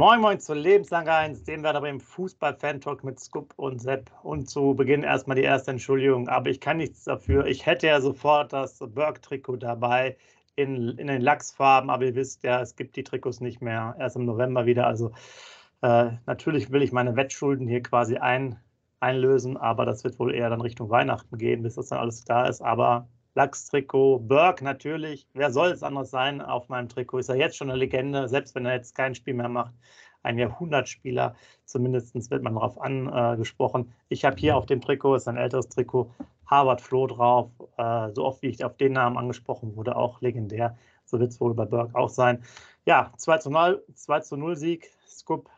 Moin Moin zu Lebenslang 1, dem werden aber im Fußball-Fan-Talk mit Scoop und Sepp. Und zu Beginn erstmal die erste Entschuldigung, aber ich kann nichts dafür. Ich hätte ja sofort das Berg-Trikot dabei in, in den Lachsfarben, aber ihr wisst ja, es gibt die Trikots nicht mehr, erst im November wieder. Also äh, natürlich will ich meine Wettschulden hier quasi ein, einlösen, aber das wird wohl eher dann Richtung Weihnachten gehen, bis das dann alles da ist. Aber Lachs-Trikot, Burke natürlich, wer soll es anders sein auf meinem Trikot? Ist er jetzt schon eine Legende, selbst wenn er jetzt kein Spiel mehr macht. Ein Jahrhundertspieler, zumindest wird man darauf angesprochen. Ich habe hier auf dem Trikot, ist ein älteres Trikot, Harvard Flo drauf. Äh, so oft wie ich auf den Namen angesprochen wurde, auch legendär. So wird es wohl bei Burke auch sein. Ja, 2 zu 0, 2 zu 0 Sieg. Scoop.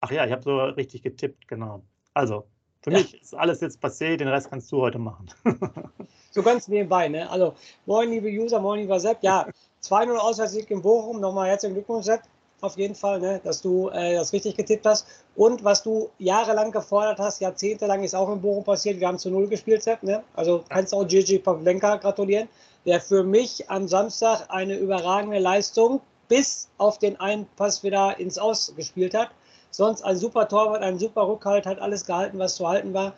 Ach ja, ich habe so richtig getippt, genau. Also, für ja. mich ist alles jetzt passé, den Rest kannst du heute machen. so ganz nebenbei, ne? Also, moin, liebe User, moin, lieber Sepp. Ja, 2-0 Auswärtssieg in Bochum. Nochmal herzlichen Glückwunsch, Sepp. Auf jeden Fall, ne, dass du äh, das richtig getippt hast. Und was du jahrelang gefordert hast, jahrzehntelang ist auch in Bochum passiert. Wir haben zu Null gespielt, Sepp. Ne? Also kannst auch Gigi Pavlenka gratulieren, der für mich am Samstag eine überragende Leistung bis auf den einen Pass wieder ins Aus gespielt hat. Sonst ein super Torwart, ein super Rückhalt, hat alles gehalten, was zu halten war.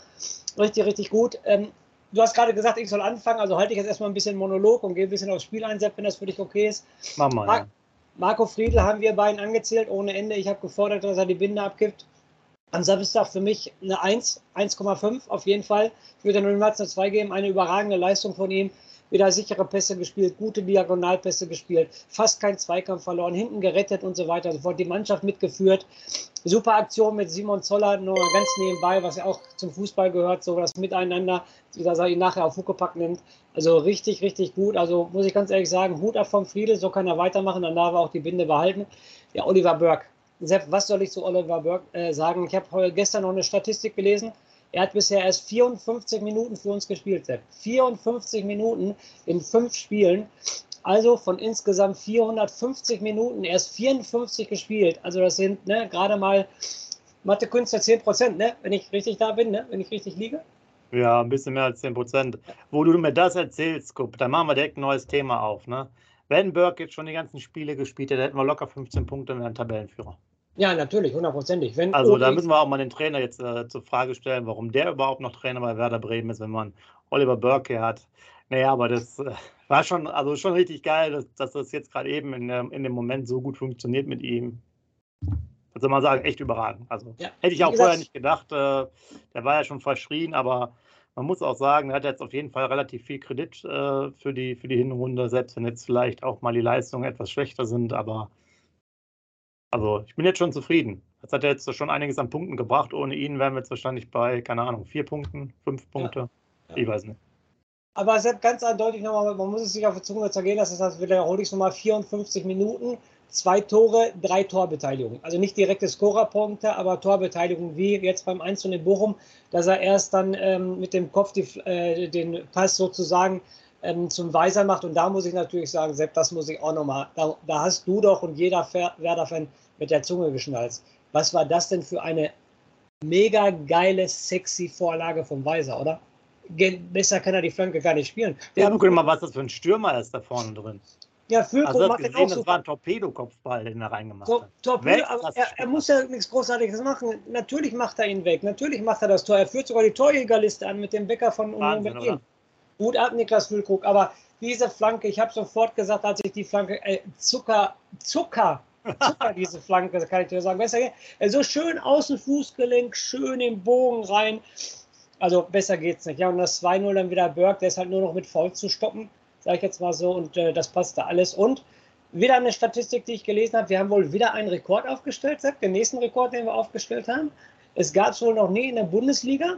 Richtig, richtig gut. Ähm, du hast gerade gesagt, ich soll anfangen, also halte ich jetzt erstmal ein bisschen Monolog und gehe ein bisschen aufs Spiel ein, Sepp, wenn das für dich okay ist. Mach mal. Mar ja. Marco Friedl haben wir beiden angezählt ohne Ende. Ich habe gefordert, dass er die Binde abgibt. Am Samstag für mich eine 1, 1,5 auf jeden Fall. Ich würde nur eine 2 geben. Eine überragende Leistung von ihm wieder sichere Pässe gespielt, gute Diagonalpässe gespielt, fast kein Zweikampf verloren, hinten gerettet und so weiter. Sofort die Mannschaft mitgeführt. Super Aktion mit Simon Zoller, nur ganz nebenbei, was ja auch zum Fußball gehört, so das Miteinander, dass er ihn nachher auf Huckepack nimmt. Also richtig, richtig gut. Also muss ich ganz ehrlich sagen, Hut ab vom Friedel, so kann er weitermachen, dann darf er auch die Binde behalten. Ja, Oliver Burke. Sepp, was soll ich zu Oliver Burke äh, sagen? Ich habe gestern noch eine Statistik gelesen. Er hat bisher erst 54 Minuten für uns gespielt, Sepp. 54 Minuten in fünf Spielen. Also von insgesamt 450 Minuten erst 54 gespielt. Also das sind ne, gerade mal Mathe-Künstler 10 Prozent, ne? wenn ich richtig da bin, ne? wenn ich richtig liege. Ja, ein bisschen mehr als 10 Prozent. Wo du mir das erzählst, Kup, dann machen wir direkt ein neues Thema auf. Ne? Wenn Burke jetzt schon die ganzen Spiele gespielt hätte, hätten wir locker 15 Punkte in einem Tabellenführer. Ja, natürlich, hundertprozentig. Also da müssen wir auch mal den Trainer jetzt äh, zur Frage stellen, warum der überhaupt noch Trainer bei Werder Bremen ist, wenn man Oliver Burke hat. Naja, aber das äh, war schon, also schon richtig geil, dass, dass das jetzt gerade eben in, in dem Moment so gut funktioniert mit ihm. Was soll man sagen, echt überragend. Also ja, hätte ich auch gesagt, vorher nicht gedacht. Äh, der war ja schon verschrien, aber man muss auch sagen, er hat jetzt auf jeden Fall relativ viel Kredit äh, für, die, für die Hinrunde, selbst wenn jetzt vielleicht auch mal die Leistungen etwas schlechter sind, aber also ich bin jetzt schon zufrieden. Jetzt hat er jetzt schon einiges an Punkten gebracht. Ohne ihn wären wir jetzt wahrscheinlich bei, keine Ahnung, vier Punkten, fünf Punkte. Ja. Ja. Ich weiß nicht. Aber hat ganz eindeutig nochmal, man muss es sich auf die Zunge zergehen lassen, das heißt, wiederhole ich es nochmal, 54 Minuten, zwei Tore, drei Torbeteiligungen. Also nicht direkte Scorerpunkte, aber Torbeteiligung, wie jetzt beim 1 in Bochum, dass er erst dann ähm, mit dem Kopf die, äh, den Pass sozusagen ähm, zum Weiser macht. Und da muss ich natürlich sagen, Sepp, das muss ich auch nochmal, da, da hast du doch und jeder Werder-Fan mit der Zunge geschnalzt. Was war das denn für eine mega geile, sexy Vorlage vom Weiser, oder? Besser kann er die Flanke gar nicht spielen. Ja, guck mal, was das für ein Stürmer ist da vorne drin. Ja, Füllkrug also macht gesehen, auch so. Das war ein Torpedokopfball, den er reingemacht Tor, hat. Torpedo, aber er, er, muss ja nichts Großartiges machen. Natürlich macht er ihn weg. Natürlich macht er das Tor. Er führt sogar die Torjägerliste an mit dem Bäcker von Union Berlin. Gut ab, Niklas Füllkrug. Aber diese Flanke, ich habe sofort gesagt, als ich die Flanke, äh, Zucker, Zucker Super, diese Flanke, kann ich dir sagen. Besser, so schön außen Fußgelenk, schön im Bogen rein. Also besser geht's nicht. Ja, und das 2-0 dann wieder Berg, der ist halt nur noch mit Foul zu stoppen, sage ich jetzt mal so. Und äh, das passte alles. Und wieder eine Statistik, die ich gelesen habe. Wir haben wohl wieder einen Rekord aufgestellt, Sepp, den nächsten Rekord, den wir aufgestellt haben. Es gab es wohl noch nie in der Bundesliga,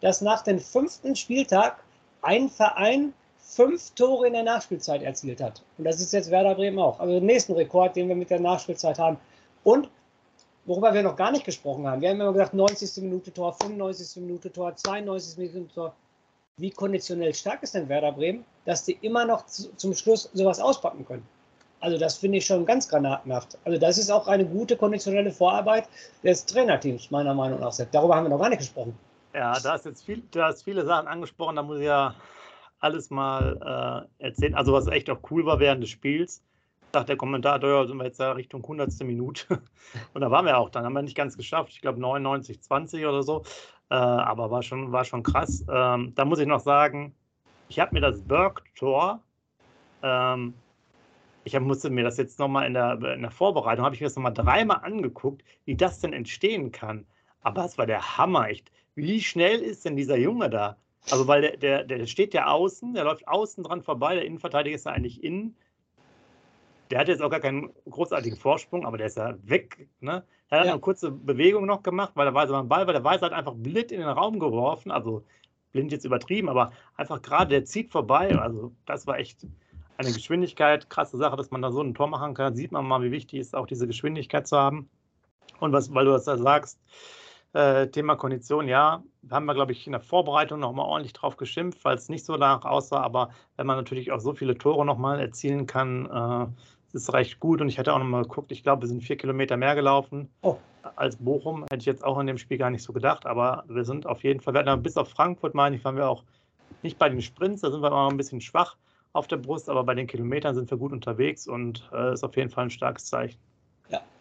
dass nach dem fünften Spieltag ein Verein fünf Tore in der Nachspielzeit erzielt hat. Und das ist jetzt Werder Bremen auch. Also den nächsten Rekord, den wir mit der Nachspielzeit haben. Und worüber wir noch gar nicht gesprochen haben, wir haben immer gesagt, 90. Minute Tor, 95. Minute Tor, 92. Minute Tor. Wie konditionell stark ist denn Werder Bremen, dass die immer noch zum Schluss sowas auspacken können? Also das finde ich schon ganz granatenhaft. Also das ist auch eine gute konditionelle Vorarbeit des Trainerteams, meiner Meinung nach. Darüber haben wir noch gar nicht gesprochen. Ja, da ist jetzt viel, da hast viele Sachen angesprochen, da muss ich ja alles mal äh, erzählen. Also was echt auch cool war während des Spiels, Sagt der Kommentator, ja, sind wir jetzt ja Richtung 100. Minute. Und da waren wir auch, dann haben wir nicht ganz geschafft. Ich glaube 99, 20 oder so. Äh, aber war schon, war schon krass. Ähm, da muss ich noch sagen, ich habe mir das Berg-Tor, ähm, ich hab, musste mir das jetzt nochmal in der, in der Vorbereitung, habe ich mir das nochmal dreimal angeguckt, wie das denn entstehen kann. Aber es war der Hammer, echt. Wie schnell ist denn dieser Junge da? Also, weil der, der, der steht ja außen, der läuft außen dran vorbei, der Innenverteidiger ist ja eigentlich innen. Der hat jetzt auch gar keinen großartigen Vorsprung, aber der ist ja weg. Ne? Er hat ja. eine kurze Bewegung noch gemacht, weil er weiß, beim Ball, weil der Weiß hat einfach blind in den Raum geworfen. Also blind jetzt übertrieben, aber einfach gerade, der zieht vorbei. Also das war echt eine Geschwindigkeit, krasse Sache, dass man da so ein Tor machen kann. Sieht man mal, wie wichtig ist, auch diese Geschwindigkeit zu haben. Und was, weil du das da sagst, äh, Thema Kondition, ja, haben wir, glaube ich, in der Vorbereitung nochmal ordentlich drauf geschimpft, weil es nicht so danach aussah. Aber wenn man natürlich auch so viele Tore nochmal erzielen kann, äh, ist recht gut. Und ich hatte auch nochmal geguckt, ich glaube, wir sind vier Kilometer mehr gelaufen oh. als Bochum. Hätte ich jetzt auch in dem Spiel gar nicht so gedacht. Aber wir sind auf jeden Fall, wir hatten bis auf Frankfurt, meine ich, waren wir auch nicht bei den Sprints, da sind wir immer noch ein bisschen schwach auf der Brust, aber bei den Kilometern sind wir gut unterwegs und äh, ist auf jeden Fall ein starkes Zeichen.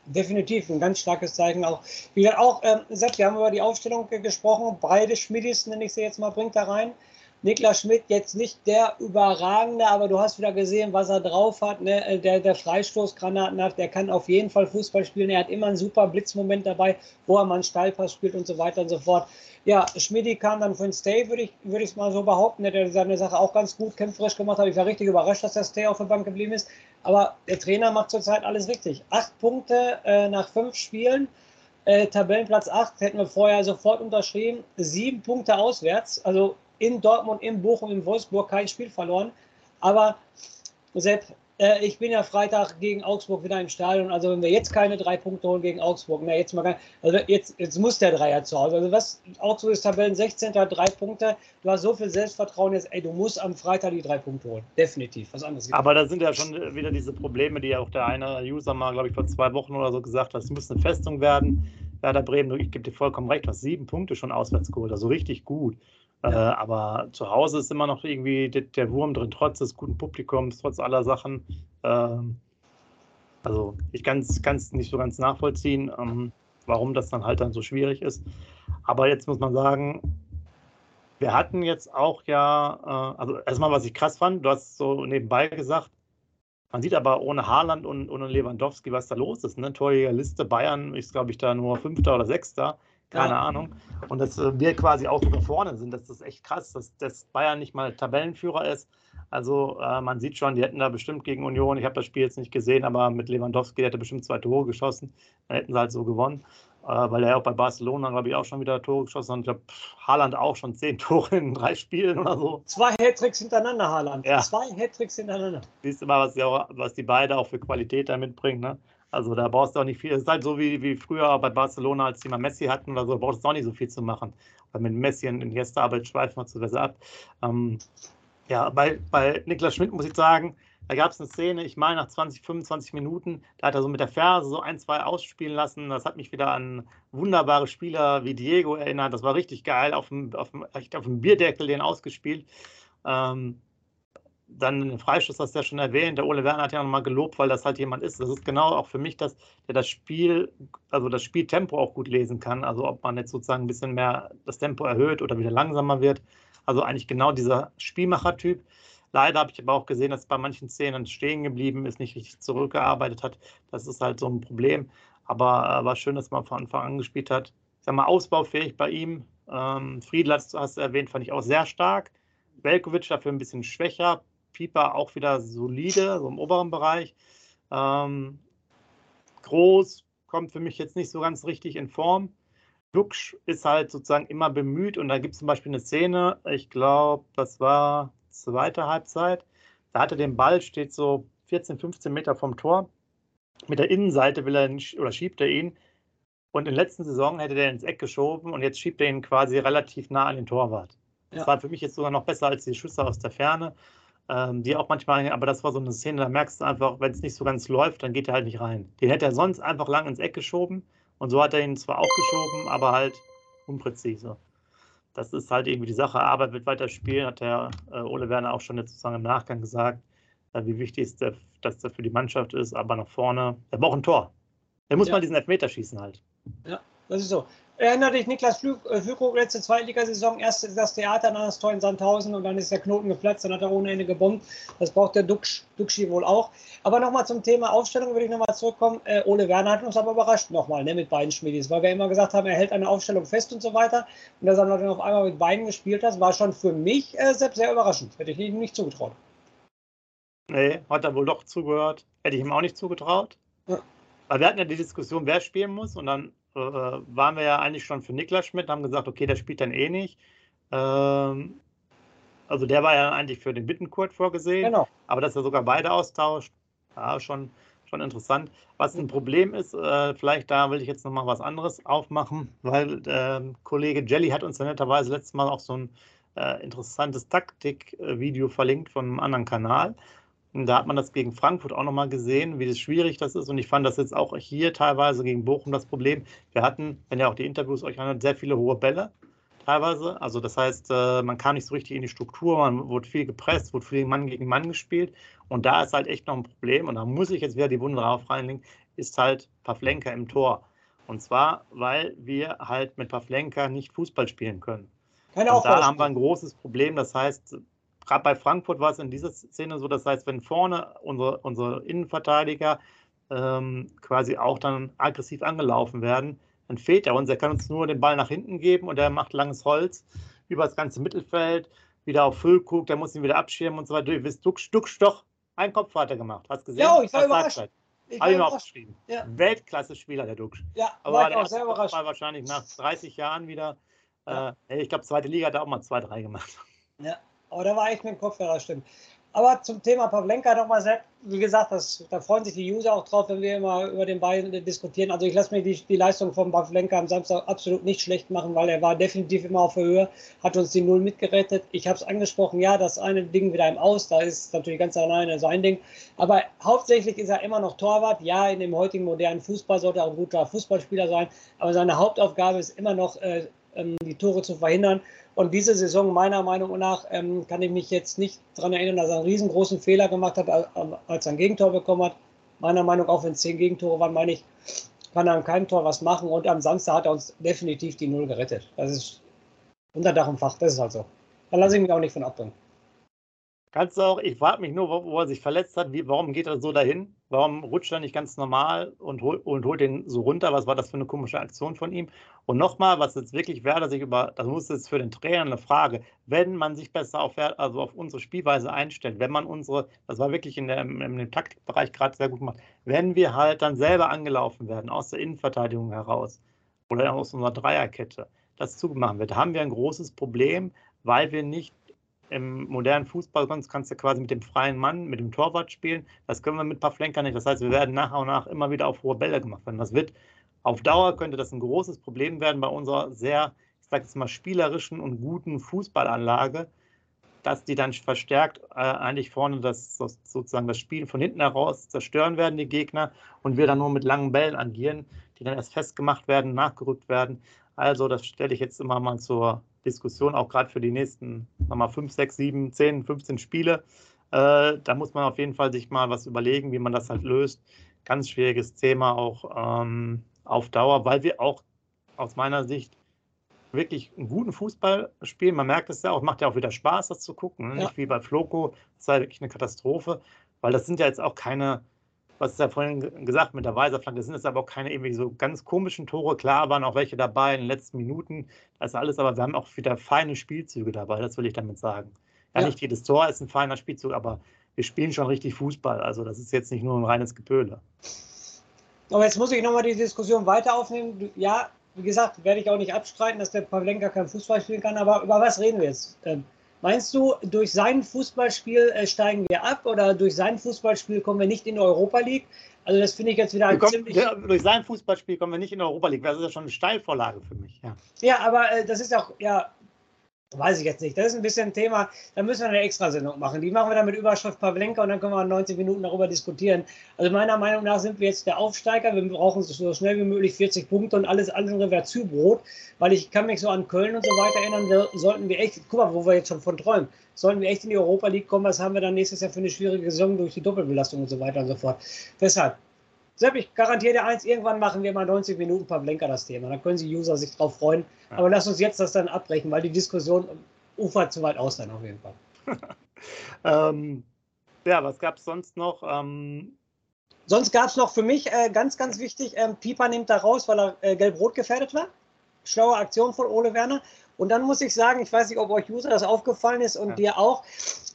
Definitiv ein ganz starkes Zeichen auch. Wie gesagt, auch, ähm, Sepp, wir haben über die Aufstellung gesprochen. Beide Schmidis, nenne ich sie jetzt mal, bringt da rein. Niklas Schmidt jetzt nicht der Überragende, aber du hast wieder gesehen, was er drauf hat. Ne? Äh, der, der Freistoßgranaten hat, der kann auf jeden Fall Fußball spielen. Er hat immer einen super Blitzmoment dabei, wo er mal einen Steilpass spielt und so weiter und so fort. Ja, Schmidti kam dann für den Stay, würde ich es würd mal so behaupten. Der hat seine Sache auch ganz gut kämpferisch gemacht. Habe ich war richtig überrascht, dass der Stay auf der Bank geblieben ist. Aber der Trainer macht zurzeit alles richtig. Acht Punkte äh, nach fünf Spielen. Äh, Tabellenplatz 8 hätten wir vorher sofort unterschrieben. Sieben Punkte auswärts. Also in Dortmund, in Bochum, in Wolfsburg kein Spiel verloren. Aber Sepp, äh, ich bin ja Freitag gegen Augsburg wieder im Stadion. Also wenn wir jetzt keine drei Punkte holen gegen Augsburg, na jetzt mal gar, also jetzt, jetzt muss der Dreier zu Hause. Also was, Augsburg ist Tabellen 16. hat drei Punkte. Du hast so viel Selbstvertrauen jetzt, ey, du musst am Freitag die drei Punkte holen. Definitiv. Was anderes Aber da sind ja schon wieder diese Probleme, die ja auch der eine User mal, glaube ich, vor zwei Wochen oder so gesagt hat, es muss eine Festung werden. Werder Bremen, ich gebe dir vollkommen recht, du hast sieben Punkte schon auswärts geholt, also richtig gut. Ja. Äh, aber zu Hause ist immer noch irgendwie der, der, Wurm drin, trotz des guten Publikums, trotz aller Sachen. Ähm, also ich kann es nicht so ganz nachvollziehen, ähm, warum das dann halt dann so schwierig ist. Aber jetzt muss man sagen, wir hatten jetzt auch ja, äh, also erstmal, was ich krass fand, du hast so nebenbei gesagt, man sieht aber ohne Haaland und ohne Lewandowski, was da los ist. Ne? Torjägerliste Bayern ist, glaube ich, da nur Fünfter oder Sechster keine ja. Ahnung. Und dass äh, wir quasi auch sogar vorne sind, das ist echt krass, dass, dass Bayern nicht mal Tabellenführer ist. Also äh, man sieht schon, die hätten da bestimmt gegen Union, ich habe das Spiel jetzt nicht gesehen, aber mit Lewandowski, der hätte bestimmt zwei Tore geschossen, dann hätten sie halt so gewonnen. Äh, weil er auch bei Barcelona, glaube ich, auch schon wieder Tore geschossen hat. Ich glaube, Haaland auch schon zehn Tore in drei Spielen oder so. Zwei Hattricks hintereinander, Haaland. Ja. Zwei Hattricks hintereinander. Siehst du mal, was die, auch, was die beide auch für Qualität da mitbringen. Ne? Also da brauchst du auch nicht viel. Es ist halt so wie, wie früher bei Barcelona, als die mal Messi hatten oder so, brauchst du auch nicht so viel zu machen. Weil mit Messi und Iniesta Arbeit schweifen wir zu besser ab. Ähm, ja, bei, bei Niklas Schmidt muss ich sagen, da gab es eine Szene, ich meine nach 20, 25 Minuten, da hat er so mit der Ferse so ein, zwei ausspielen lassen. Das hat mich wieder an wunderbare Spieler wie Diego erinnert. Das war richtig geil, auf dem, auf dem, auf dem Bierdeckel den ausgespielt. Ähm, dann den Freistoß hast du ja schon erwähnt. Der Ole Werner hat ja nochmal gelobt, weil das halt jemand ist. Das ist genau auch für mich, dass der das Spiel, also das Spieltempo auch gut lesen kann. Also ob man jetzt sozusagen ein bisschen mehr das Tempo erhöht oder wieder langsamer wird. Also eigentlich genau dieser Spielmachertyp. Leider habe ich aber auch gesehen, dass bei manchen Szenen stehen geblieben ist, nicht richtig zurückgearbeitet hat. Das ist halt so ein Problem. Aber äh, war schön, dass man von Anfang an gespielt hat. Ich sag mal, ausbaufähig bei ihm. Ähm, Friedl hast, hast du erwähnt, fand ich auch sehr stark. Velkovic dafür ein bisschen schwächer. Pieper auch wieder solide, so im oberen Bereich. Ähm, groß, kommt für mich jetzt nicht so ganz richtig in Form. Duxch ist halt sozusagen immer bemüht und da gibt es zum Beispiel eine Szene, ich glaube, das war zweite Halbzeit. Da hat er den Ball, steht so 14, 15 Meter vom Tor. Mit der Innenseite will er oder schiebt er ihn. Und in der letzten Saison hätte er ins Eck geschoben und jetzt schiebt er ihn quasi relativ nah an den Torwart. Das ja. war für mich jetzt sogar noch besser als die Schüsse aus der Ferne ähm, die auch manchmal, aber das war so eine Szene, da merkst du einfach, wenn es nicht so ganz läuft, dann geht er halt nicht rein. Den hätte er sonst einfach lang ins Eck geschoben und so hat er ihn zwar auch geschoben, aber halt unpräzise. Das ist halt irgendwie die Sache. Arbeit wird weiter spielen, hat der äh, Ole Werner auch schon jetzt sozusagen im Nachgang gesagt. äh, wie wichtig der, das für die Mannschaft ist, aber nach vorne, er braucht ein Tor. Er muss ja. mal diesen Elfmeter schießen halt. Ja, das ist so. Erinnert dich Niklas Füllkrug äh, letzte Zweitligasaison, erst das Theater, dann das Tor in Sandhausen und dann ist der Knoten geplatzt, dann hat er ohne Ende gebombt. Das braucht der Duxch, Duxchi wohl auch. Aber nochmal zum Thema Aufstellung würde ich nochmal zurückkommen. Äh, Ole Werner hat uns aber überrascht nochmal ne, mit beiden Schmiedis, weil wir immer gesagt haben, er hält eine Aufstellung fest und so weiter. Und dass er dann auf einmal mit beiden gespielt hat, war schon für mich äh, selbst sehr überraschend. Hätte ich ihm nicht zugetraut. Nee, hat er wohl doch zugehört. Hätte ich ihm auch nicht zugetraut. Ja. Weil wir hatten ja die Diskussion, wer spielen muss und dann äh, waren wir ja eigentlich schon für Niklas Schmidt, haben gesagt, okay, der spielt dann eh nicht. Ähm, also der war ja eigentlich für den Bittenkurt vorgesehen, genau. aber dass er sogar beide austauscht, ja, schon, schon interessant. Was ein Problem ist, äh, vielleicht da will ich jetzt nochmal was anderes aufmachen, weil äh, Kollege Jelly hat uns ja netterweise letztes Mal auch so ein äh, interessantes Taktikvideo verlinkt von einem anderen Kanal. Und da hat man das gegen Frankfurt auch nochmal gesehen, wie das schwierig das ist. Und ich fand das jetzt auch hier teilweise gegen Bochum das Problem. Wir hatten, wenn ihr auch die Interviews euch anhört, sehr viele hohe Bälle teilweise. Also das heißt, äh, man kam nicht so richtig in die Struktur, man wurde viel gepresst, wurde viel Mann gegen Mann gespielt. Und da ist halt echt noch ein Problem. Und da muss ich jetzt wieder die Wunde drauf reinlegen, ist halt Pavlenka im Tor. Und zwar, weil wir halt mit Pavlenka nicht Fußball spielen können. Keine und da haben wir ein großes Problem. Das heißt, gerade bei Frankfurt war es in dieser Szene so, das heißt, wenn vorne unsere, unsere Innenverteidiger ähm, quasi auch dann aggressiv angelaufen werden, dann fehlt er uns. Er kann uns nur den Ball nach hinten geben und er macht langes Holz über das ganze Mittelfeld, wieder auf Füllkrug, der muss ihn wieder abschirmen und so weiter. Du wisst, Duck, Duck, Stoch, ein Kopf hat er gemacht. Hast gesehen? Ja, ich war überrascht. Ich Habe ich mir aufgeschrieben. Ja. Weltklasse-Spieler, der Duxch. Ja, aber war der auch sehr überrascht. Mal wahrscheinlich nach 30 Jahren wieder. Ja. Äh, ich glaube, zweite Liga hat er auch mal zwei, drei gemacht. Ja, aber da war echt mit dem Kopf, ja, das stimmt. Aber zum Thema Pavlenka nochmal, wie gesagt, das, da freuen sich die User auch drauf, wenn wir immer über den beiden diskutieren. Also ich lasse mir die, die Leistung von Pavlenka am Samstag absolut nicht schlecht machen, weil er war definitiv immer auf der Höhe, hat uns die Null mitgerettet. Ich habe es angesprochen, ja, das eine Ding wieder im Aus, da ist natürlich ganz alleine sein Ding. Aber hauptsächlich ist er immer noch Torwart. Ja, in dem heutigen modernen Fußball sollte er auch ein guter Fußballspieler sein, aber seine Hauptaufgabe ist immer noch, äh, ähm, die Tore zu verhindern. Und diese Saison, meiner Meinung nach, ähm, kann ich mich jetzt nicht daran erinnern, dass er einen riesengroßen Fehler gemacht hat, als er ein Gegentor bekommen hat. Meiner Meinung nach, auch wenn es zehn Gegentore waren, meine ich, kann er an keinem Tor was machen. Und am Samstag hat er uns definitiv die Null gerettet. Das ist unter Dach und Fach, das ist halt so. Da lasse ich mich auch nicht von abbringen. Kannst du auch, ich frage mich nur, wo, wo, er sich verletzt hat, wie, warum geht er so dahin? Warum rutscht er nicht ganz normal und, hol, und holt den so runter? Was war das für eine komische Aktion von ihm? Und nochmal, was jetzt wirklich Werder sich über, das muss jetzt für den Trainer eine Frage, wenn man sich besser auf, also auf unsere Spielweise einstellt, wenn man unsere, das war wirklich in, der, in dem Taktikbereich gerade sehr gut gemacht, wenn wir halt dann selber angelaufen werden, aus der Innenverteidigung heraus oder aus unserer Dreierkette, das zugemacht wird, haben wir ein großes Problem, weil wir nicht im modernen Fußball sonst kannst du quasi mit dem freien Mann, mit dem Torwart spielen. Das können wir mit Pavlenka nicht. Das heißt, wir werden nach und nach immer wieder auf hohe Bälle gemacht werden. Das wird auf Dauer könnte das ein großes Problem werden bei unserer sehr, ich sage jetzt mal, spielerischen und guten Fußballanlage, dass die dann verstärkt äh, eigentlich vorne das, das, sozusagen das Spiel von hinten heraus zerstören werden, die Gegner, und wir dann nur mit langen Bällen agieren, die dann erst festgemacht werden, nachgerückt werden. Also, das stelle ich jetzt immer mal zur Diskussion, auch gerade für die nächsten mal 5, 6, 7, 10, 15 Spiele. Äh, da muss man auf jeden Fall sich mal was überlegen, wie man das halt löst. Ganz schwieriges Thema auch ähm, auf Dauer, weil wir auch aus meiner Sicht wirklich einen guten Fußball spielen. Man merkt es ja auch, macht ja auch wieder Spaß, das zu gucken. Ne? Ja. Nicht wie bei Floco, das war wirklich eine Katastrophe, weil das sind ja jetzt auch keine was ist ja vorhin gesagt mit der Weiserflanke, sind jetzt aber auch keine irgendwie so ganz komischen Tore. Klar waren auch welche dabei in den letzten Minuten, das ist alles, aber wir haben auch wieder feine Spielzüge dabei, das will ich damit sagen. Ja, ja. nicht jedes Tor ist ein feiner Spielzug, aber wir spielen schon richtig Fußball. Also das ist jetzt nicht nur ein reines Gepöle. Aber jetzt muss ich nochmal die Diskussion weiter aufnehmen. Ja, wie gesagt, werde ich auch nicht abstreiten, dass der Pavlenka kein Fußball spielen kann, aber über was reden wir jetzt? Meinst du, durch sein Fußballspiel äh, steigen wir ab oder durch sein Fußballspiel kommen wir nicht in die Europa League? Also das finde ich jetzt wieder kommen, ziemlich... Ja, durch sein Fußballspiel kommen wir nicht in die Europa League. Das ist ja schon eine Steilvorlage für mich. Ja, ja aber äh, das ist auch, ja, Weiß ich jetzt nicht. Das ist ein bisschen ein Thema, da müssen wir eine Extrasendung machen. Die machen wir dann mit Überschrift Pavlenka und dann können wir 90 Minuten darüber diskutieren. Also meiner Meinung nach sind wir jetzt der Aufsteiger. Wir brauchen so schnell wie möglich 40 Punkte und alles andere wäre Zubrot, weil ich kann mich so an Köln und so weiter erinnern, wir, sollten wir echt, guck mal, wo wir jetzt schon von träumen, sollten wir echt in die Europa League kommen, was haben wir dann nächstes Jahr für eine schwierige Saison durch die Doppelbelastung und so weiter und so fort. Deshalb, Sepp, ich garantiere dir eins, irgendwann machen wir mal 90 Minuten Pavlenka das Thema. Da können sich User sich drauf freuen. Ja. Aber lass uns jetzt das dann abbrechen, weil die Diskussion ufert zu weit aus dann auf jeden Fall. ähm, ja, was gab es sonst noch? Ähm, sonst gab es noch für mich äh, ganz, ganz wichtig, ähm, Pieper nimmt da raus, weil er äh, gelb-rot gefährdet war. Schlaue Aktion von Ole Werner. Und dann muss ich sagen, ich weiß nicht, ob euch User das aufgefallen ist und ja. dir auch,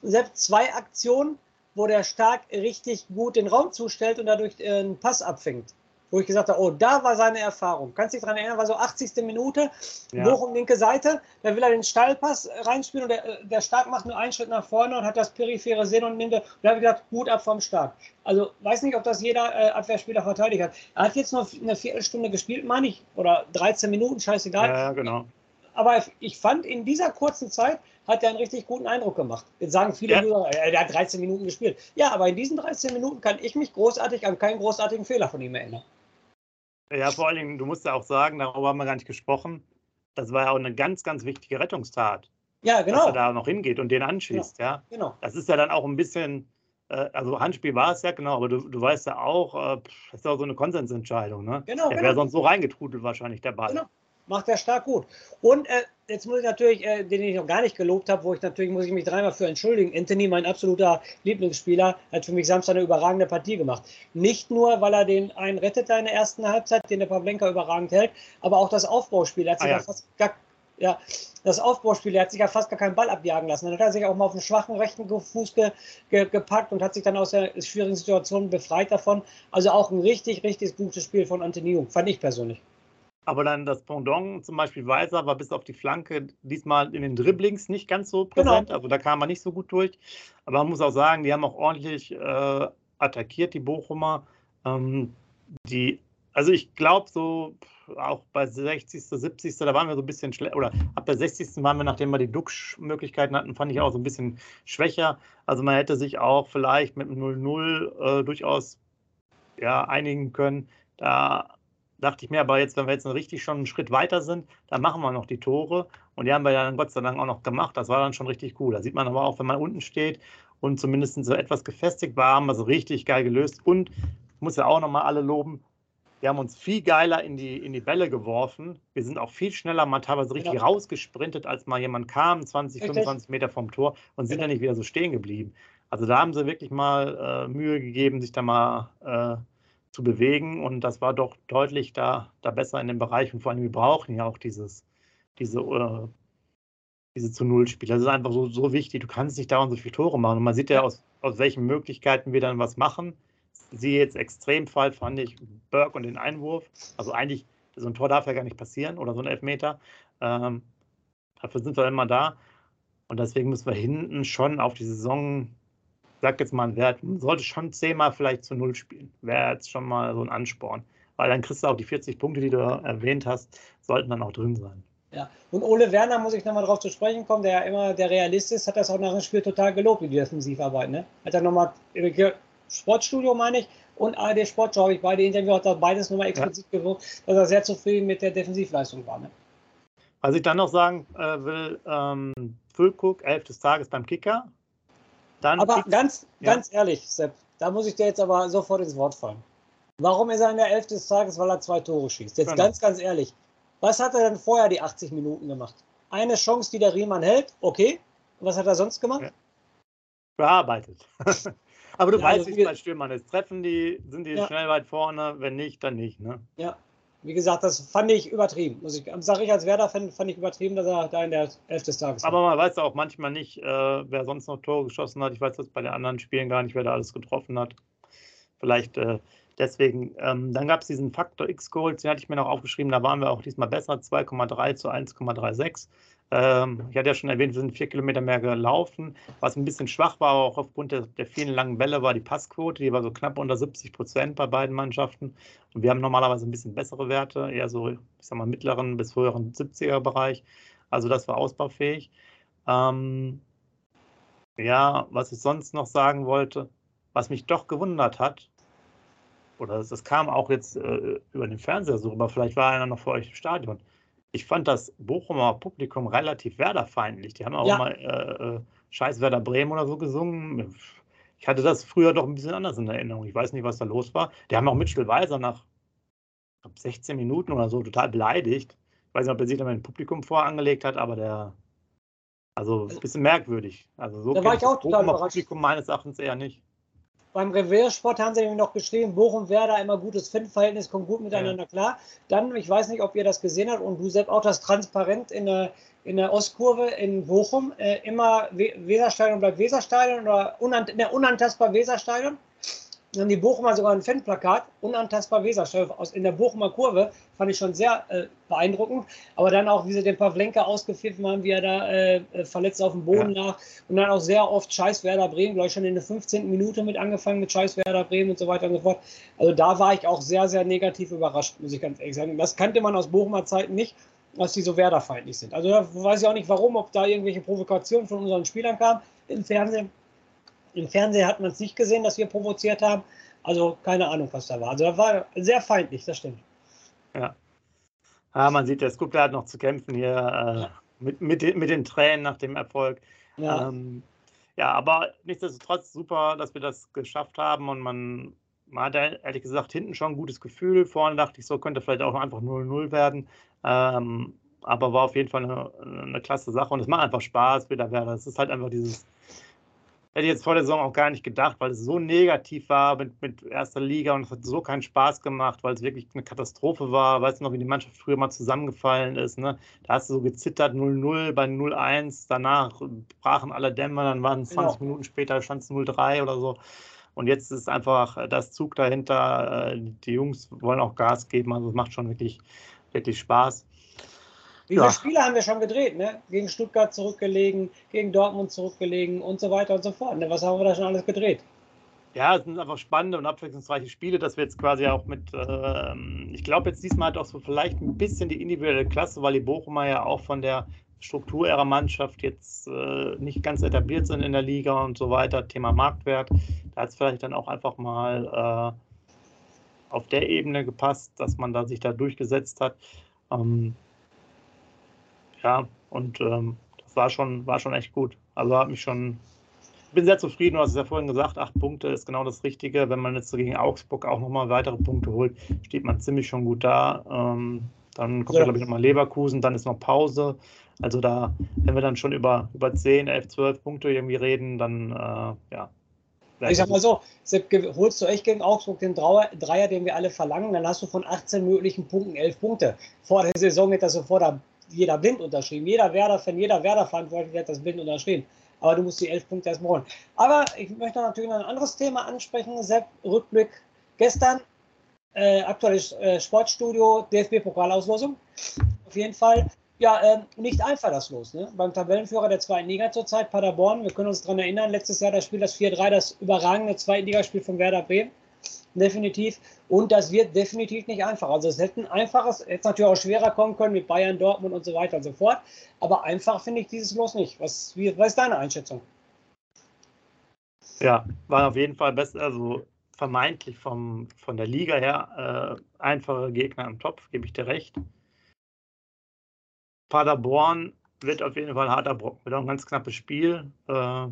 selbst zwei Aktionen, wo der Stark richtig gut den Raum zustellt und dadurch äh, einen Pass abfängt. Wo ich gesagt habe, oh, da war seine Erfahrung. Kannst du dich daran erinnern, war so 80. Minute, ja. Bochum linke Seite, da will er den Steilpass reinspielen und der, der Stark macht nur einen Schritt nach vorne und hat das periphere Sehen und nimmt, da habe ich gedacht, gut ab vom Stark. Also weiß nicht, ob das jeder äh, Abwehrspieler verteidigt hat. Er hat jetzt noch eine Viertelstunde gespielt, meine ich, oder 13 Minuten, scheißegal. Ja, genau. Aber ich fand, in dieser kurzen Zeit hat er einen richtig guten Eindruck gemacht. Jetzt sagen viele, ja. User, er hat 13 Minuten gespielt. Ja, aber in diesen 13 Minuten kann ich mich großartig an keinen großartigen Fehler von ihm erinnern. Ja, vor allen Dingen, du musst ja auch sagen, darüber haben wir gar nicht gesprochen, das war ja auch eine ganz, ganz wichtige Rettungstat. Ja, genau. Dass er da noch hingeht und den anschießt, genau. ja. Genau. Das ist ja dann auch ein bisschen, äh, also Handspiel war es ja, genau, aber du, du weißt ja auch, äh, das ist auch so eine Konsensentscheidung, ne? Genau. Der genau. wäre sonst so reingetrudelt wahrscheinlich, der Ball. Genau macht er stark gut. Und äh, jetzt muss ich natürlich, äh, den ich noch gar nicht gelobt habe, wo ich natürlich, muss ich mich dreimal für entschuldigen. Anthony, mein absoluter Lieblingsspieler, hat für mich Samstag eine überragende Partie gemacht. Nicht nur, weil er den einen rettet in der ersten Halbzeit, den der Pavlenka überragend hält, aber auch das Aufbauspiel. Er hat sich ah, ja. fast gar, ja, das Aufbauspiel, er hat sich ja fast gar keinen Ball abjagen lassen. Dann hat er sich auch mal auf den schwachen rechten Fuß ge, ge, gepackt und hat sich dann aus der schwierigen Situation befreit davon. Also auch ein richtig, richtig gutes Spiel von Antonio, fand ich persönlich. Aber dann das Pendant, zum Beispiel Weiser, war bis auf die Flanke diesmal in den Dribblings nicht ganz so genau. präsent. Genau. Also da kam man nicht so gut durch. Aber man muss auch sagen, die haben auch ordentlich äh, attackiert, die Bochumer. Ähm, die, also ich glaube so auch bei 60., 70., da waren wir so ein bisschen schlecht, oder ab der 60. waren wir, nachdem wir die Duxch-Möglichkeiten hatten, fand ich auch so ein bisschen schwächer. Also man hätte sich auch vielleicht mit 0-0 äh, durchaus ja, einigen können. Da dachte ich mir, aber jetzt, wenn wir jetzt richtig schon einen Schritt weiter sind, dann machen wir noch die Tore. Und die haben wir ja dann Gott sei Dank auch noch gemacht. Das war dann schon richtig cool. Da sieht man aber auch, wenn man unten steht und zumindest so etwas gefestigt war, haben wir so richtig geil gelöst. Und ich muss ja auch nochmal alle loben, wir haben uns viel geiler in die, in die Bälle geworfen. Wir sind auch viel schneller mal teilweise richtig genau. rausgesprintet, als mal jemand kam, 20, richtig. 25 Meter vom Tor und sind genau. dann nicht wieder so stehen geblieben. Also da haben sie wirklich mal äh, Mühe gegeben, sich da mal äh, zu bewegen. Und das war doch deutlich da, da besser in dem Bereich. Und vor allem, wir brauchen ja auch dieses, diese, äh, diese zu Null-Spiele. Das ist einfach so, so wichtig. Du kannst nicht dauernd so viele Tore machen. Und man sieht ja, aus, aus welchen Möglichkeiten wir dann was machen. Sie jetzt Extremfall fand ich Burke und den Einwurf. Also eigentlich, so ein Tor darf ja gar nicht passieren oder so ein Elfmeter. Ähm, dafür sind wir immer da. Und deswegen müssen wir hinten schon auf die Saison sag jetzt mal einen Wert, man sollte schon zehnmal vielleicht zu Null spielen. Wäre jetzt schon mal so ein Ansporn. Weil dann kriegst du auch die 40 Punkte, die du erwähnt hast, sollten dann auch drin sein. Ja, und Ole Werner, muss ich nochmal darauf zu sprechen kommen, der ja immer der Realist ist, hat das auch nach dem Spiel total gelobt, wie die Defensivarbeit. Ne? Hat er nochmal, Sportstudio meine ich, und ARD Sportschau habe ich beide Interviews, hat beides nochmal explizit ja. gewirkt, dass er sehr zufrieden mit der Defensivleistung war. Ne? Was ich dann noch sagen äh, will, ähm, Füllkuck, elf des Tages beim Kicker, dann aber ganz, ja. ganz ehrlich, Sepp, da muss ich dir jetzt aber sofort ins Wort fallen. Warum ist er in der Elf des Tages? Weil er zwei Tore schießt. Jetzt genau. ganz, ganz ehrlich. Was hat er denn vorher die 80 Minuten gemacht? Eine Chance, die der Riemann hält, okay. Was hat er sonst gemacht? Ja. Bearbeitet. aber du ja, weißt, also, wie es bei Stürmern ist. Treffen die, sind die ja. schnell weit vorne, wenn nicht, dann nicht. Ne? Ja, wie gesagt, das fand ich übertrieben. Muss ich, sage ich als Werder-Fan, fand ich übertrieben, dass er da in der Elf des Tages Aber man weiß auch manchmal nicht, äh, wer sonst noch Tore geschossen hat. Ich weiß jetzt bei den anderen Spielen gar nicht, wer da alles getroffen hat. Vielleicht äh, deswegen. Ähm, dann gab es diesen Faktor X-Goals, den hatte ich mir noch aufgeschrieben. Da waren wir auch diesmal besser, 2,3 zu 1,36. Ähm, ich hatte ja schon erwähnt, wir sind vier Kilometer mehr gelaufen. Was ein bisschen schwach war, auch aufgrund der, der, vielen langen Bälle, war die Passquote. Die war so knapp unter 70 Prozent bei beiden Mannschaften. Und wir haben normalerweise ein bisschen bessere Werte, eher so, ich sag mal, mittleren bis höheren 70er Bereich. Also das war ausbaufähig. Ähm, ja, was ich sonst noch sagen wollte, was mich doch gewundert hat, oder das kam auch jetzt äh, über den Fernseher so rüber, vielleicht war einer noch vor euch im Stadion. Ich fand das Bochumer Publikum relativ werderfeindlich. Die haben auch ja. mal äh, äh, Scheiß Werder Bremen oder so gesungen. Ich hatte das früher doch ein bisschen anders in Erinnerung. Ich weiß nicht, was da los war. Die haben auch Mitchell Weiser nach glaub, 16 Minuten oder so total beleidigt. Ich weiß nicht, ob er sich da mein Publikum vorangelegt hat, aber der, also ein bisschen merkwürdig. Also so da war ich auch total überrascht. Publikum meines Erachtens eher nicht. Beim Reviersport haben sie nämlich noch geschrieben, Bochum Werder immer gutes Fan-Verhältnis, kommt gut miteinander ja. klar. Dann, ich weiß nicht, ob ihr das gesehen habt und du selbst auch das transparent in der, in der Ostkurve in Bochum, äh, immer Weserstadion bleibt Weserstadion oder unant, ne, unantastbar Weserstadion. Dann haben die Bochumer sogar ein Fanplakat, unantastbar Weserstadion aus in der Bochumer Kurve. Fand ich schon sehr äh, beeindruckend. Aber dann auch, wie sie den Pavlenka ausgepfiffen haben, wie er da äh, äh verletzt auf dem Boden ja. lag. Und dann auch sehr oft Scheiß Werder Bremen, glaube ich, schon in der 15. Minute mit angefangen mit Scheiß Werder Bremen und so weiter und so fort. Also da war ich auch sehr, sehr negativ überrascht, muss ich ganz ehrlich sagen. Das kannte man aus Bochumer Zeiten nicht dass die so werderfeindlich sind. Also da weiß ich auch nicht warum, ob da irgendwelche Provokationen von unseren Spielern kamen im Fernsehen. Im Fernsehen hat man es nicht gesehen, dass wir provoziert haben. Also keine Ahnung, was da war. Also da war sehr feindlich, das stimmt. Ja. Ja, man sieht, der Skupler hat noch zu kämpfen hier äh, ja. mit, mit, mit den Tränen nach dem Erfolg. Ja. Ähm, ja, aber nichtsdestotrotz super, dass wir das geschafft haben und man, man hat ehrlich gesagt hinten schon ein gutes Gefühl. Vorne dachte ich, so könnte vielleicht auch einfach 0-0 werden. Ähm, aber war auf jeden Fall eine, eine klasse Sache und es macht einfach Spaß, wieder wäre. Es ist halt einfach dieses, hätte ich jetzt vor der Saison auch gar nicht gedacht, weil es so negativ war mit, mit erster Liga und es hat so keinen Spaß gemacht, weil es wirklich eine Katastrophe war. Weißt du noch, wie die Mannschaft früher mal zusammengefallen ist? Ne? Da hast du so gezittert, 0-0 bei 0-1, danach brachen alle Dämme, dann waren es 20 genau. Minuten später, stand es 0-3 oder so. Und jetzt ist einfach das Zug dahinter. Äh, die Jungs wollen auch Gas geben, also es macht schon wirklich wirklich Spaß. Wie viele ja. Spiele haben wir schon gedreht? Ne? Gegen Stuttgart zurückgelegen, gegen Dortmund zurückgelegen und so weiter und so fort. Ne? Was haben wir da schon alles gedreht? Ja, es sind einfach spannende und abwechslungsreiche Spiele, dass wir jetzt quasi auch mit, äh, ich glaube jetzt diesmal hat auch so vielleicht ein bisschen die individuelle Klasse, weil die Bochumer ja auch von der Struktur ihrer Mannschaft jetzt äh, nicht ganz etabliert sind in der Liga und so weiter. Thema Marktwert, da hat es vielleicht dann auch einfach mal äh, auf der Ebene gepasst, dass man da sich da durchgesetzt hat. Ähm, ja, und ähm, das war schon, war schon echt gut. Also hat mich schon, bin sehr zufrieden, du hast es ja vorhin gesagt, acht Punkte ist genau das Richtige. Wenn man jetzt gegen Augsburg auch nochmal weitere Punkte holt, steht man ziemlich schon gut da. Ähm, dann kommt ja. glaube ich, nochmal Leverkusen, dann ist noch Pause. Also da, wenn wir dann schon über, über 10, 11, 12 Punkte irgendwie reden, dann äh, ja, ich sag mal so, Sepp, holst du echt gegen Augsburg den Dreier, den wir alle verlangen, dann hast du von 18 möglichen Punkten 11 Punkte. Vor der Saison hätte das sofort jeder blind unterschrieben. Jeder Werder-Fan, jeder Werder-Verantwortliche hätte das blind unterschrieben. Aber du musst die 11 Punkte erstmal holen. Aber ich möchte natürlich noch ein anderes Thema ansprechen. Sepp, Rückblick gestern, äh, aktuelles äh, Sportstudio, DFB-Pokalauslosung. Auf jeden Fall ja, äh, nicht einfach das Los. Ne? Beim Tabellenführer der zweiten Liga zurzeit, Paderborn, wir können uns daran erinnern, letztes Jahr das Spiel, das 4-3, das überragende Zweitligaspiel von Werder Bremen. Definitiv. Und das wird definitiv nicht einfach. Also es hätte ein einfaches, hätte natürlich auch schwerer kommen können mit Bayern, Dortmund und so weiter und so fort. Aber einfach finde ich dieses Los nicht. Was, wie, was ist deine Einschätzung? Ja, war auf jeden Fall besser, also vermeintlich vom, von der Liga her äh, einfache Gegner im Topf, gebe ich dir recht. Paderborn wird auf jeden Fall harter Brocken. Wird auch ein ganz knappes Spiel. Äh,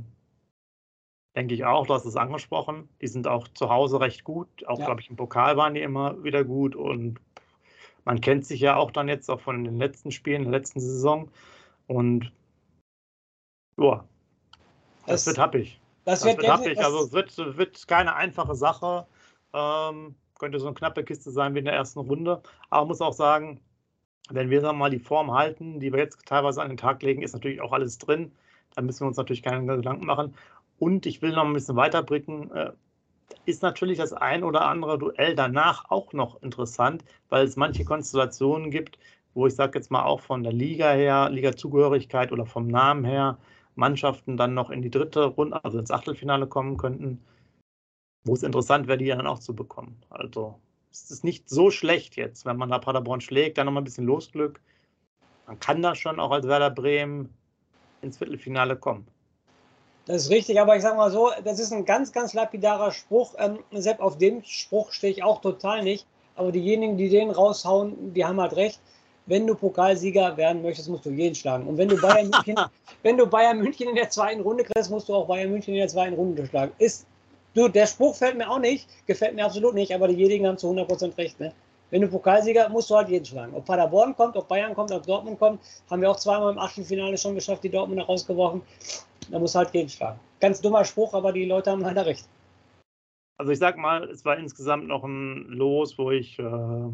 denke ich auch, du hast es angesprochen. Die sind auch zu Hause recht gut. Auch, ja. glaube ich, im Pokal waren die immer wieder gut. Und man kennt sich ja auch dann jetzt auch von den letzten Spielen, der letzten Saison. Und ja, das, das wird happig. Das, das wird, wird happig. Also es wird, wird keine einfache Sache. Ähm, könnte so eine knappe Kiste sein wie in der ersten Runde. Aber muss auch sagen, wenn wir dann mal die Form halten, die wir jetzt teilweise an den Tag legen, ist natürlich auch alles drin. Da müssen wir uns natürlich keine Gedanken machen. Und ich will noch ein bisschen weiterblicken. Äh, ist natürlich das ein oder andere Duell danach auch noch interessant, weil es manche Konstellationen gibt, wo ich sage jetzt mal auch von der Liga her, Liga-Zugehörigkeit oder vom Namen her, Mannschaften dann noch in die dritte Runde, also ins Achtelfinale kommen könnten, wo es interessant wäre, die dann auch zu bekommen. Also es ist nicht so schlecht jetzt, wenn man da Paderborn schlägt, dann nochmal ein bisschen Losglück. Man kann das schon auch als Werder Bremen. ins Viertelfinale kommen. Das ist richtig, aber ich sage mal so, das ist ein ganz, ganz lapidarer Spruch. Ähm, Sepp, auf dem Spruch stehe ich auch total nicht. Aber diejenigen, die den raushauen, die haben halt recht. Wenn du Pokalsieger werden möchtest, musst du jeden schlagen. Und wenn du Bayern München, wenn du Bayern München in der zweiten Runde kriegst, musst du auch Bayern München in der zweiten Runde schlagen. Ist, du, der Spruch fällt mir auch nicht, gefällt mir absolut nicht, aber diejenigen haben zu 100% recht. Ne? Wenn du Pokalsieger, musst du halt jeden schlagen. Ob Paderborn kommt, ob Bayern kommt, ob Dortmund kommt, haben wir auch zweimal im Achtelfinale schon geschafft, die Dortmunder rausgeworfen. Da muss halt jeden schlagen. Ganz dummer Spruch, aber die Leute haben leider recht. Also ich sag mal, es war insgesamt noch ein Los, wo ich äh,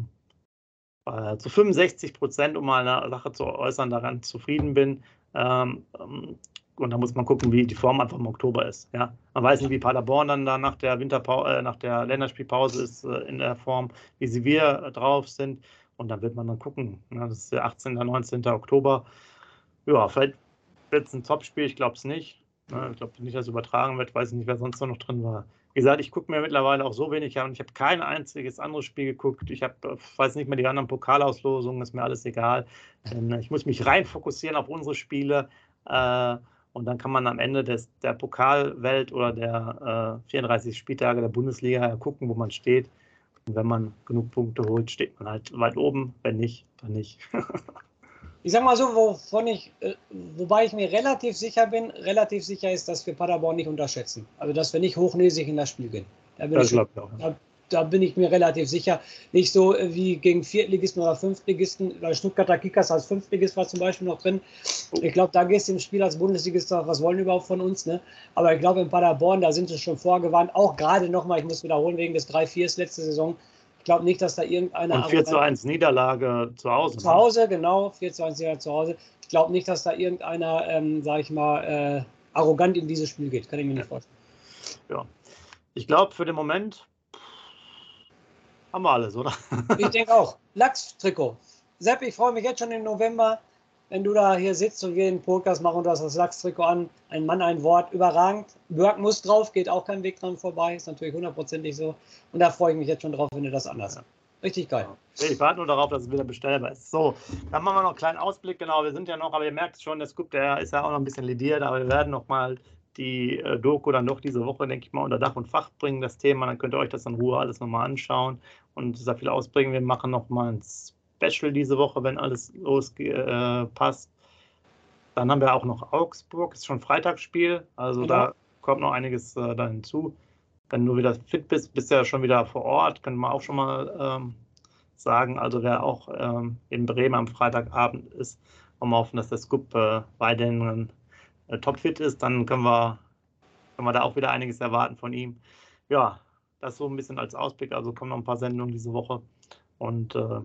äh zu 65 Prozent, um mal eine Sache zu äußern, daran zufrieden bin. Ähm, ähm, und da muss man gucken, wie die Form einfach im Oktober ist. Ja? Man weiß nicht, wie Paderborn dann da nach der Winterpause, äh, nach der Länderspielpause ist äh, in der Form, wie sie wir äh, drauf sind. Und dann wird man dann gucken. Ja, das ist der 18. 19. Oktober. Ja, vielleicht wird es ein Topspiel, ich glaube es nicht. Ich glaube nicht, dass es übertragen wird, weiß ich nicht, wer sonst noch drin war. Wie gesagt, ich gucke mir mittlerweile auch so wenig an ich habe kein einziges anderes Spiel geguckt. Ich habe, äh, weiß nicht mehr die anderen Pokalauslosungen, ist mir alles egal. Äh, ich muss mich rein fokussieren auf unsere Spiele. Äh, und dann kann man am Ende des, der Pokalwelt oder der äh, 34 Spieltage der Bundesliga gucken, wo man steht. Und wenn man genug Punkte holt, steht man halt weit oben. Wenn nicht, dann nicht. ich sag mal so, wovon ich, äh, wobei ich mir relativ sicher bin, relativ sicher ist, dass wir Paderborn nicht unterschätzen. Also, dass wir nicht hochnäsig in das Spiel gehen. Da bin, das ich, auch, da, da, bin ich mir relativ sicher. Nicht so äh, wie gegen Viertligisten oder Fünftligisten, weil Stuttgarter Kickers als Fünftligist war zum Beispiel noch drin. Oh. Ich glaube, da gehst du im Spiel als Bundesligist, was wollen die überhaupt von uns? Ne? Aber ich glaube, in Paderborn, da sind sie schon vorgewarnt. Auch gerade nochmal, ich muss wiederholen, wegen des 3-4 letzte Saison ich glaube nicht, dass da irgendeiner. Und 4 zu 1 Niederlage zu Hause. Zu Hause, genau. 4 zu 1 Niederlage zu Hause. Ich glaube nicht, dass da irgendeiner, ähm, sage ich mal, äh, arrogant in dieses Spiel geht. Kann ich mir nicht vorstellen. Ja. Ich glaube, für den Moment haben wir alles, oder? ich denke auch. Lachs-Trikot. Sepp, ich freue mich jetzt schon im November wenn du da hier sitzt und wir den Podcast machen und du hast das Lachstrikot an, ein Mann, ein Wort, überragend. Burg muss drauf, geht auch kein Weg dran vorbei, ist natürlich hundertprozentig so. Und da freue ich mich jetzt schon drauf, wenn du das anders hast. Richtig geil. Ich warte nur darauf, dass es wieder bestellbar ist. So, dann machen wir noch einen kleinen Ausblick. Genau, wir sind ja noch, aber ihr merkt schon, der Scoop, der ist ja auch noch ein bisschen lidiert, aber wir werden noch mal die äh, Doku dann noch diese Woche, denke ich mal, unter Dach und Fach bringen, das Thema. Dann könnt ihr euch das in Ruhe alles nochmal anschauen und sehr viel ausbringen. Wir machen noch mal ein Special diese Woche, wenn alles los äh. Dann haben wir auch noch Augsburg, ist schon Freitagsspiel, also genau. da kommt noch einiges äh, da hinzu. Wenn du wieder fit bist, bist du ja schon wieder vor Ort, können wir auch schon mal ähm, sagen. Also wer auch ähm, in Bremen am Freitagabend ist, wollen wir hoffen, dass der Scoop äh, weiterhin topfit ist, dann können wir, können wir da auch wieder einiges erwarten von ihm. Ja, das so ein bisschen als Ausblick. Also kommen noch ein paar Sendungen diese Woche. Und äh,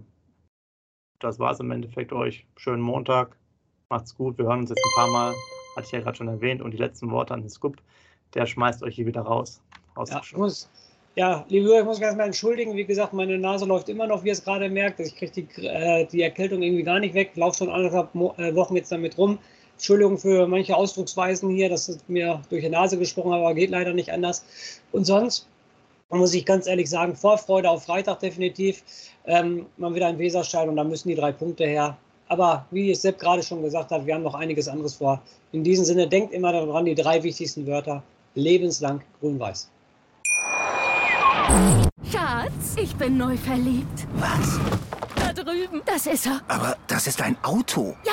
das war es im Endeffekt euch. Schönen Montag. Macht's gut. Wir hören uns jetzt ein paar Mal. Hatte ich ja gerade schon erwähnt. Und die letzten Worte an den Scoop. Der schmeißt euch hier wieder raus. Ja, ich muss, ja, liebe Hörer, ich muss mich erstmal entschuldigen. Wie gesagt, meine Nase läuft immer noch, wie ihr es gerade merkt. Ich kriege die, äh, die Erkältung irgendwie gar nicht weg. Laufe schon anderthalb Mo äh, Wochen jetzt damit rum. Entschuldigung für manche Ausdrucksweisen hier, dass es mir durch die Nase gesprochen hat, aber geht leider nicht anders. Und sonst muss ich ganz ehrlich sagen, Vorfreude auf Freitag definitiv. Ähm, mal wieder ein Weserstein und da müssen die drei Punkte her. Aber wie es Sepp gerade schon gesagt hat, wir haben noch einiges anderes vor. In diesem Sinne, denkt immer daran, die drei wichtigsten Wörter. Lebenslang grün-weiß. Schatz, ich bin neu verliebt. Was? Da drüben. Das ist er. Aber das ist ein Auto. Ja,